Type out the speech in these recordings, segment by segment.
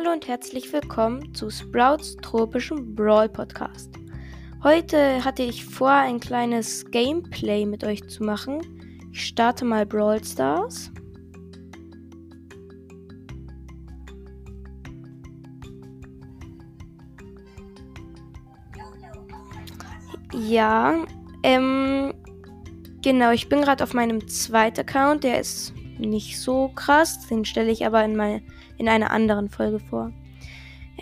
Hallo und herzlich willkommen zu Sprouts tropischem Brawl Podcast. Heute hatte ich vor, ein kleines Gameplay mit euch zu machen. Ich starte mal Brawl Stars. Ja, ähm, genau, ich bin gerade auf meinem zweiten Account, der ist nicht so krass, den stelle ich aber in, mein, in einer anderen Folge vor.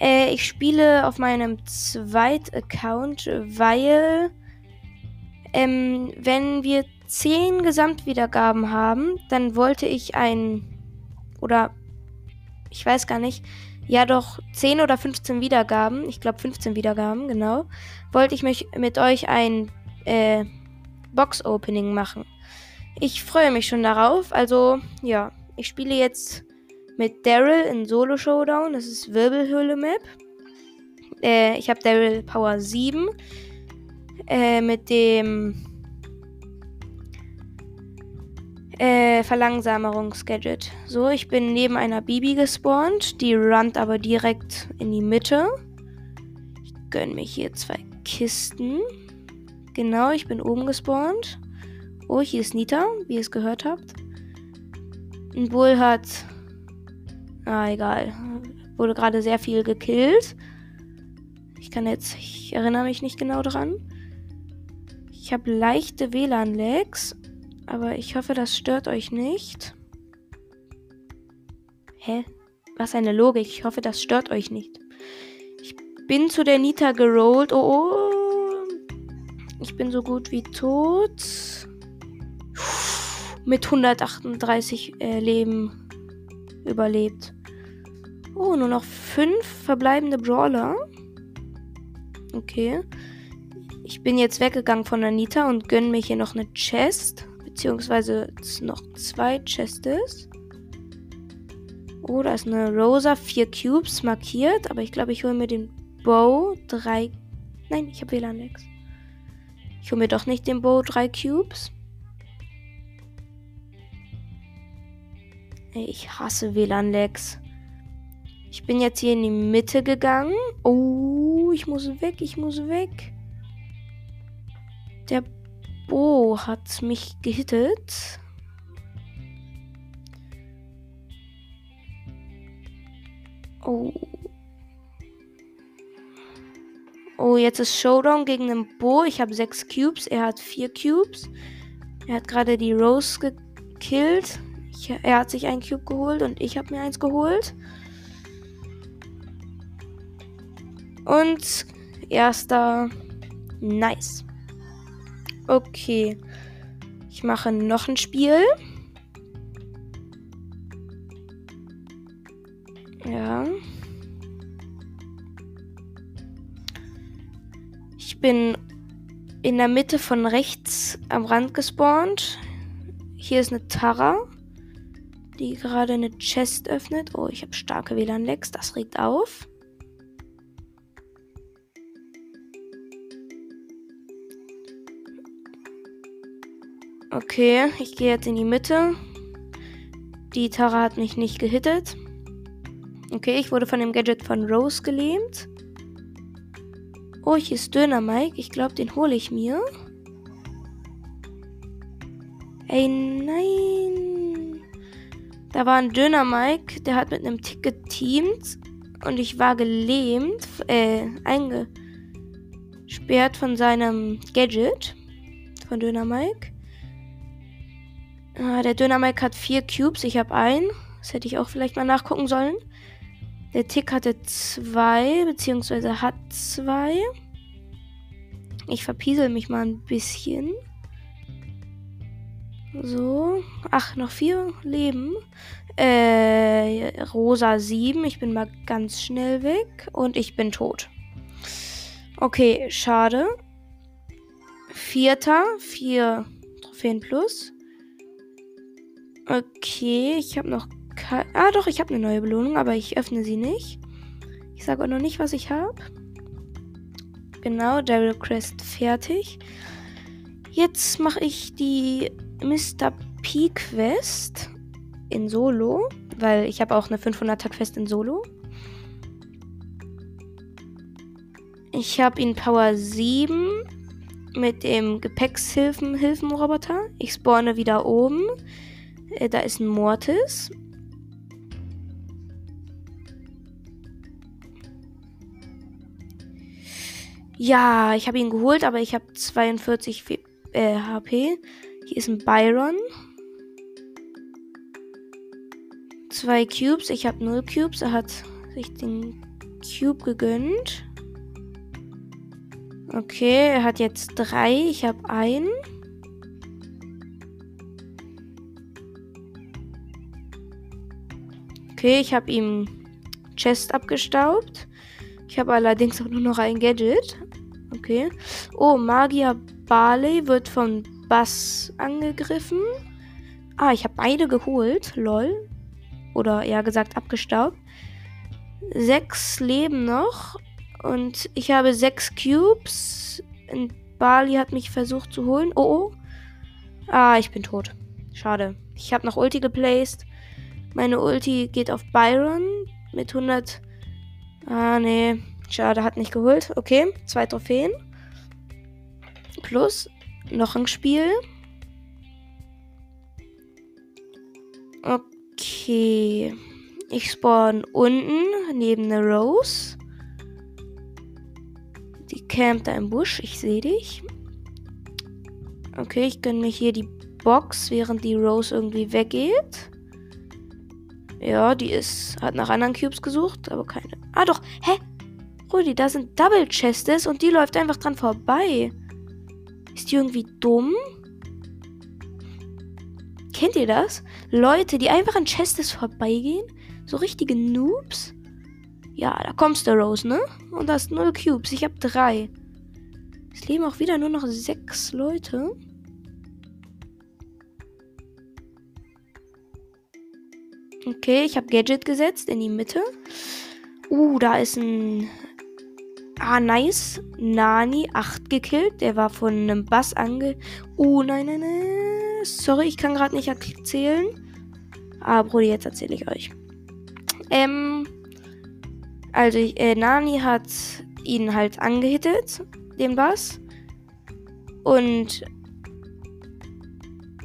Äh, ich spiele auf meinem zweiten Account, weil ähm, wenn wir 10 Gesamtwiedergaben haben, dann wollte ich ein oder ich weiß gar nicht, ja doch 10 oder 15 Wiedergaben, ich glaube 15 Wiedergaben, genau, wollte ich mich mit euch ein äh, Box-Opening machen. Ich freue mich schon darauf. Also, ja, ich spiele jetzt mit Daryl in Solo Showdown. Das ist Wirbelhöhle Map. Äh, ich habe Daryl Power 7. Äh, mit dem äh, Verlangsamungsgadget. So, ich bin neben einer Bibi gespawnt. Die runnt aber direkt in die Mitte. Ich gönne mir hier zwei Kisten. Genau, ich bin oben gespawnt. Oh, hier ist Nita, wie ihr es gehört habt. Ein Bull hat. Ah, egal. Wurde gerade sehr viel gekillt. Ich kann jetzt. Ich erinnere mich nicht genau dran. Ich habe leichte WLAN-Lags. Aber ich hoffe, das stört euch nicht. Hä? Was eine Logik. Ich hoffe, das stört euch nicht. Ich bin zu der Nita gerollt. Oh, oh. Ich bin so gut wie tot. Mit 138 äh, Leben überlebt. Oh, nur noch fünf verbleibende Brawler. Okay. Ich bin jetzt weggegangen von Anita und gönne mir hier noch eine Chest. Beziehungsweise noch zwei Chests. Oh, da ist eine Rosa, vier Cubes markiert. Aber ich glaube, ich hole mir den Bow, drei. Nein, ich habe WLAN-Lex. Ich hole mir doch nicht den Bow, drei Cubes. Ey, ich hasse WLAN-Lags. Ich bin jetzt hier in die Mitte gegangen. Oh, ich muss weg, ich muss weg. Der Bo hat mich gehittet. Oh. Oh, jetzt ist Showdown gegen den Bo. Ich habe sechs Cubes. Er hat vier Cubes. Er hat gerade die Rose gekillt. Ich, er hat sich einen Cube geholt und ich habe mir eins geholt. Und erster. Nice. Okay. Ich mache noch ein Spiel. Ja. Ich bin in der Mitte von rechts am Rand gespawnt. Hier ist eine Tara, die gerade eine Chest öffnet. Oh, ich habe starke WLAN-Lags, das regt auf. Okay, ich gehe jetzt in die Mitte. Die Tara hat mich nicht gehittet. Okay, ich wurde von dem Gadget von Rose gelähmt. Oh, hier ist Döner Mike. Ich glaube, den hole ich mir. Ey, nein. Da war ein Döner Mike, der hat mit einem Tick geteamt. Und ich war gelähmt, äh, eingesperrt von seinem Gadget. Von Döner Mike. Ah, der Döner Mike hat vier Cubes, ich habe einen. Das hätte ich auch vielleicht mal nachgucken sollen. Der Tick hatte zwei, beziehungsweise hat zwei. Ich verpiesel mich mal ein bisschen. So. Ach, noch vier Leben. Äh, Rosa sieben. Ich bin mal ganz schnell weg. Und ich bin tot. Okay, schade. Vierter. Vier Trophäen plus. Okay, ich habe noch Ah, doch, ich habe eine neue Belohnung, aber ich öffne sie nicht. Ich sage auch noch nicht, was ich habe. Genau, Daryl Crest fertig. Jetzt mache ich die Mr. P Quest in Solo, weil ich habe auch eine 500er Quest in Solo. Ich habe ihn Power 7 mit dem Gepäckshilfen-Hilfenroboter. Ich spawne wieder oben. Äh, da ist ein Mortis. Ja, ich habe ihn geholt, aber ich habe 42 äh, HP. Hier ist ein Byron. Zwei Cubes. Ich habe null Cubes. Er hat sich den Cube gegönnt. Okay, er hat jetzt drei. Ich habe einen. Okay, ich habe ihm Chest abgestaubt. Ich habe allerdings auch nur noch ein Gadget. Okay. Oh, Magier Barley wird von Bass angegriffen. Ah, ich habe beide geholt. Lol. Oder eher gesagt abgestaubt. Sechs leben noch. Und ich habe sechs Cubes. Und Barley hat mich versucht zu holen. Oh, oh. Ah, ich bin tot. Schade. Ich habe noch Ulti geplaced. Meine Ulti geht auf Byron mit 100. Ah, nee. Schade, hat nicht geholt. Okay, zwei Trophäen. Plus noch ein Spiel. Okay. Ich spawn unten neben der Rose. Die campt da im Busch. Ich sehe dich. Okay, ich gönne mir hier die Box, während die Rose irgendwie weggeht. Ja, die ist, hat nach anderen Cubes gesucht, aber keine. Ah doch, hä? Rudi, da sind Double Chests und die läuft einfach dran vorbei. Ist die irgendwie dumm? Kennt ihr das? Leute, die einfach an Chestes vorbeigehen? So richtige Noobs? Ja, da kommst du, Rose, ne? Und da hast null Cubes. Ich hab drei. Es leben auch wieder nur noch sechs Leute. Okay, ich habe Gadget gesetzt in die Mitte. Uh, da ist ein. Ah, nice. Nani 8 gekillt. Der war von einem Bass ange. Uh, nein, nein, nein. Sorry, ich kann gerade nicht erzählen. Ah, Brudi, jetzt erzähle ich euch. Ähm. Also, äh, Nani hat ihn halt angehittet, den Bass. Und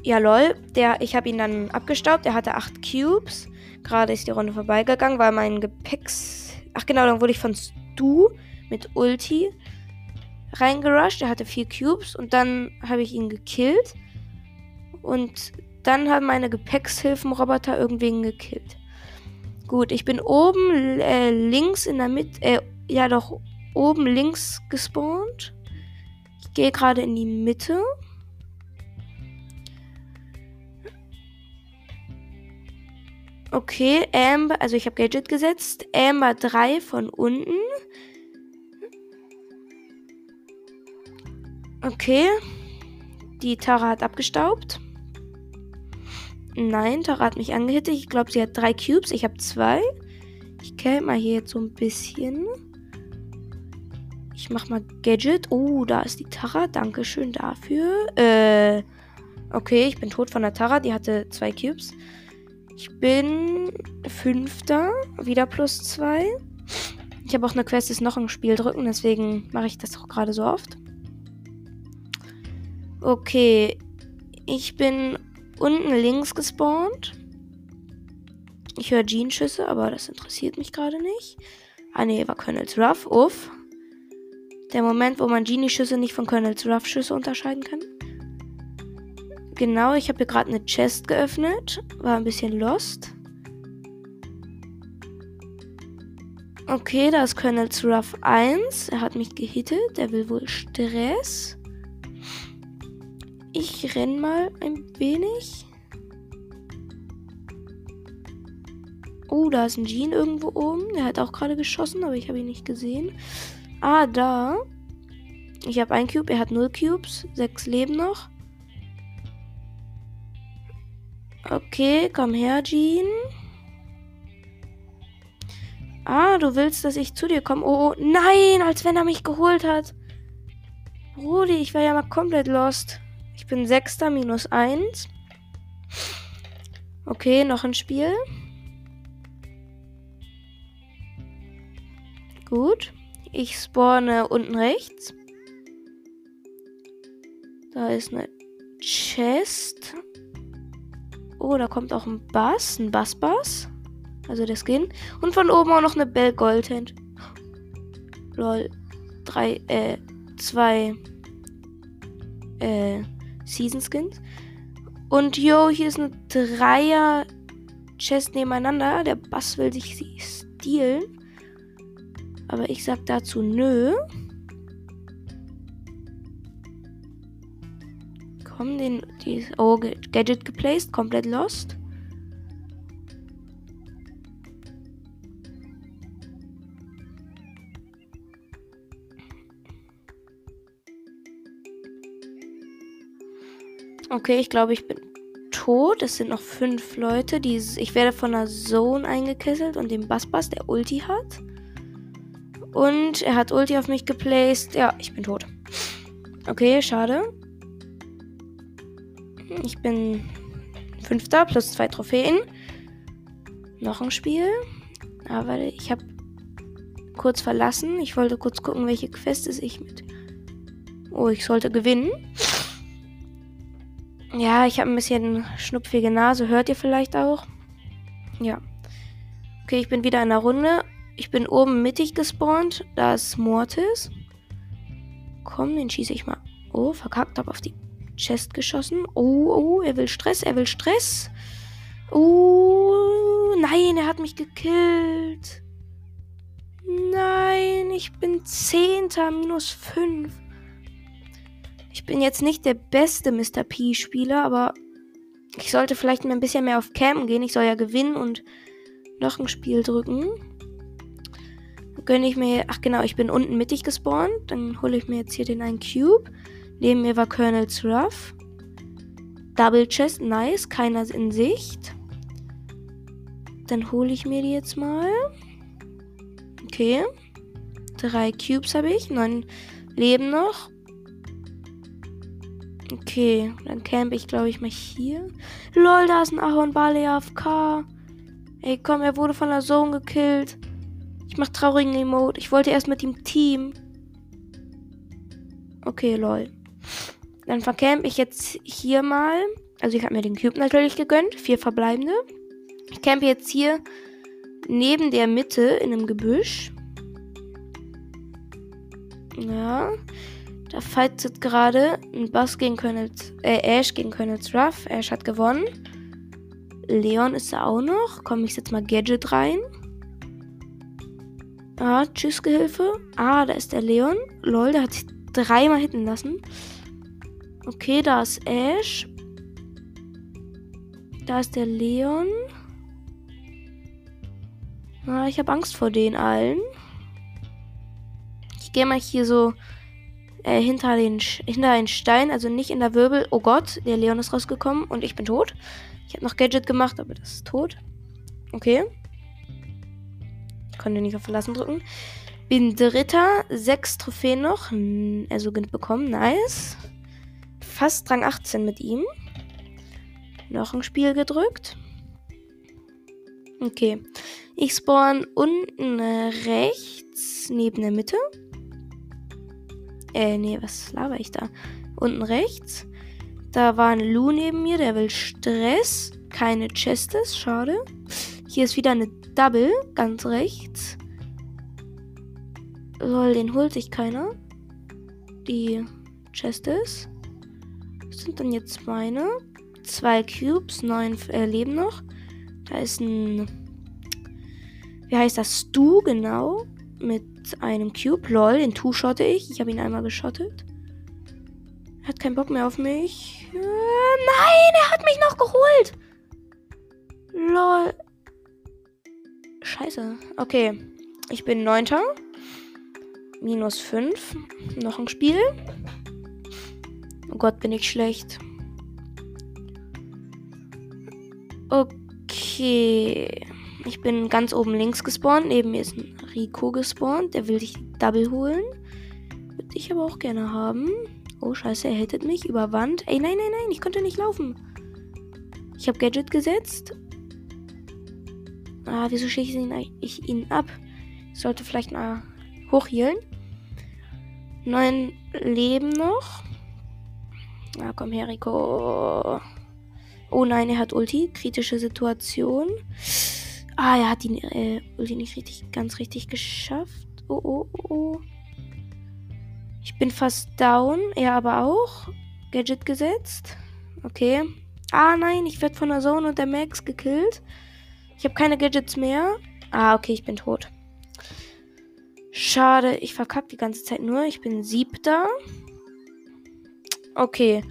ja, lol. Der, ich habe ihn dann abgestaubt. Er hatte 8 Cubes. Gerade ist die Runde vorbeigegangen, weil mein Gepäcks. Ach genau, dann wurde ich von Stu mit Ulti reingerusht. Er hatte 4 Cubes und dann habe ich ihn gekillt. Und dann haben meine Gepäckshilfenroboter irgendwen gekillt. Gut, ich bin oben äh, links in der Mitte. Äh, ja, doch oben links gespawnt. Ich gehe gerade in die Mitte. Okay, Amber, also ich habe Gadget gesetzt. Amber 3 von unten. Okay. Die Tara hat abgestaubt. Nein, Tara hat mich angehittet. Ich glaube, sie hat drei Cubes. Ich habe zwei. Ich käme mal hier jetzt so ein bisschen. Ich mach mal Gadget. Oh, da ist die Tara. Dankeschön dafür. Äh, okay, ich bin tot von der Tara. Die hatte zwei Cubes. Ich bin Fünfter, wieder plus zwei. Ich habe auch eine Quest, ist noch ein Spiel drücken, deswegen mache ich das auch gerade so oft. Okay, ich bin unten links gespawnt. Ich höre Jean-Schüsse, aber das interessiert mich gerade nicht. Ah ne, war Colonel's Ruff. Uff. Der Moment, wo man Genie-Schüsse nicht von Colonel's Ruff-Schüsse unterscheiden kann. Genau, ich habe hier gerade eine Chest geöffnet. War ein bisschen lost. Okay, da ist Colonel Ruff 1. Er hat mich gehittet. Er will wohl Stress. Ich renn mal ein wenig. Oh, da ist ein Jean irgendwo oben. Der hat auch gerade geschossen, aber ich habe ihn nicht gesehen. Ah, da. Ich habe ein Cube, er hat null Cubes. Sechs Leben noch. Okay, komm her, Jean. Ah, du willst, dass ich zu dir komme. Oh, oh, nein, als wenn er mich geholt hat. Rudi, ich war ja mal komplett lost. Ich bin Sechster minus eins. Okay, noch ein Spiel. Gut. ich spawne unten rechts. Da ist eine Chest. Oh, da kommt auch ein Bass, ein Bass-Bass. Also der Skin. Und von oben auch noch eine Bell Goldhand. Lol. Drei, äh, zwei, äh, Season Skins. Und yo, hier ist eine Dreier Chest nebeneinander. Der Bass will sich sie stehlen. Aber ich sag dazu nö. Komm, den, die, oh, Gadget geplaced, komplett lost. Okay, ich glaube, ich bin tot. Es sind noch fünf Leute. Die, ich werde von einer Zone eingekesselt und dem Bass-Bass, der Ulti hat. Und er hat Ulti auf mich geplaced. Ja, ich bin tot. Okay, schade. Ich bin Fünfter plus zwei Trophäen. Noch ein Spiel. Aber ich habe kurz verlassen. Ich wollte kurz gucken, welche Quest ist ich mit. Oh, ich sollte gewinnen. Ja, ich habe ein bisschen schnupfige Nase. Hört ihr vielleicht auch? Ja. Okay, ich bin wieder in der Runde. Ich bin oben mittig gespawnt. Da ist Mortis. Komm, den schieße ich mal. Oh, verkackt. Hab auf die Chest geschossen. Oh, oh, er will Stress. Er will Stress. Oh, nein, er hat mich gekillt. Nein, ich bin Zehnter, minus 5. Ich bin jetzt nicht der beste Mr. P-Spieler, aber ich sollte vielleicht ein bisschen mehr auf Cam gehen. Ich soll ja gewinnen und noch ein Spiel drücken. Dann gönne ich mir. Ach genau, ich bin unten mittig gespawnt. Dann hole ich mir jetzt hier den einen Cube. Neben mir war Colonel's Ruff. Double Chest, nice. Keiner in Sicht. Dann hole ich mir die jetzt mal. Okay. Drei Cubes habe ich. Neun Leben noch. Okay, dann camp ich, glaube ich, mal hier. Lol, da ist ein Ahorn Barley AFK. Ey, komm, er wurde von der Zone gekillt. Ich mach traurigen Emote. Ich wollte erst mit dem Team. Okay, lol. Dann vercamp ich jetzt hier mal. Also ich habe mir den Cube natürlich gegönnt. Vier verbleibende. Ich campe jetzt hier neben der Mitte in einem Gebüsch. Ja. Da fightet gerade ein Boss gegen Colonels, äh, Ash gegen Colonels Ruff. Ash hat gewonnen. Leon ist da auch noch. Komm, ich setz mal Gadget rein. Ah, tschüss, Gehilfe. Ah, da ist der Leon. Lol, der hat sich dreimal hitten lassen. Okay, da ist Ash. Da ist der Leon. Ah, ich habe Angst vor den allen. Ich gehe mal hier so äh, hinter, den, hinter einen Stein, also nicht in der Wirbel. Oh Gott, der Leon ist rausgekommen und ich bin tot. Ich habe noch Gadget gemacht, aber das ist tot. Okay. Ich konnte nicht auf Verlassen drücken. Bin Dritter, sechs Trophäen noch, also bekommen, nice. Fast Rang 18 mit ihm. Noch ein Spiel gedrückt. Okay. Ich spawn unten rechts neben der Mitte. Äh, nee, was laber ich da? Unten rechts. Da war ein Lu neben mir, der will Stress. Keine Chestes, schade. Hier ist wieder eine Double, ganz rechts. Lol, den holt sich keiner. Die Chestes. Was sind dann jetzt meine? Zwei Cubes, neun äh, Leben noch. Da ist ein. Wie heißt das? Stu, genau. Mit einem Cube. Lol, den two-shotte ich. Ich habe ihn einmal geschottet. Er hat keinen Bock mehr auf mich. Äh, nein, er hat mich noch geholt. Lol. Scheiße. Okay. Ich bin neunter. Minus fünf. Noch ein Spiel. Oh Gott, bin ich schlecht. Okay. Ich bin ganz oben links gespawnt. Neben mir ist ein Rico gespawnt. Der will sich Double holen. Würde ich aber auch gerne haben. Oh, scheiße, er hittet mich über Wand. Ey, nein, nein, nein, ich konnte nicht laufen. Ich habe Gadget gesetzt. Ah, wieso schicke ich ihn, ich ihn ab? Ich sollte vielleicht mal hochhielen. Neun Leben noch. Ah, komm her, Rico. Oh nein, er hat Ulti. Kritische Situation. Ah, er hat die äh, nicht richtig, ganz richtig geschafft. Oh, oh, oh. Ich bin fast down. Er aber auch. Gadget gesetzt. Okay. Ah, nein, ich werde von der Zone und der Max gekillt. Ich habe keine Gadgets mehr. Ah, okay, ich bin tot. Schade, ich verkacke die ganze Zeit nur. Ich bin siebter. Okay.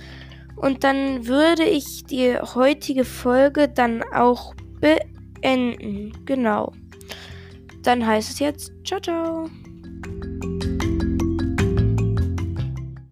Und dann würde ich die heutige Folge dann auch beenden. Genau. Dann heißt es jetzt, ciao, ciao.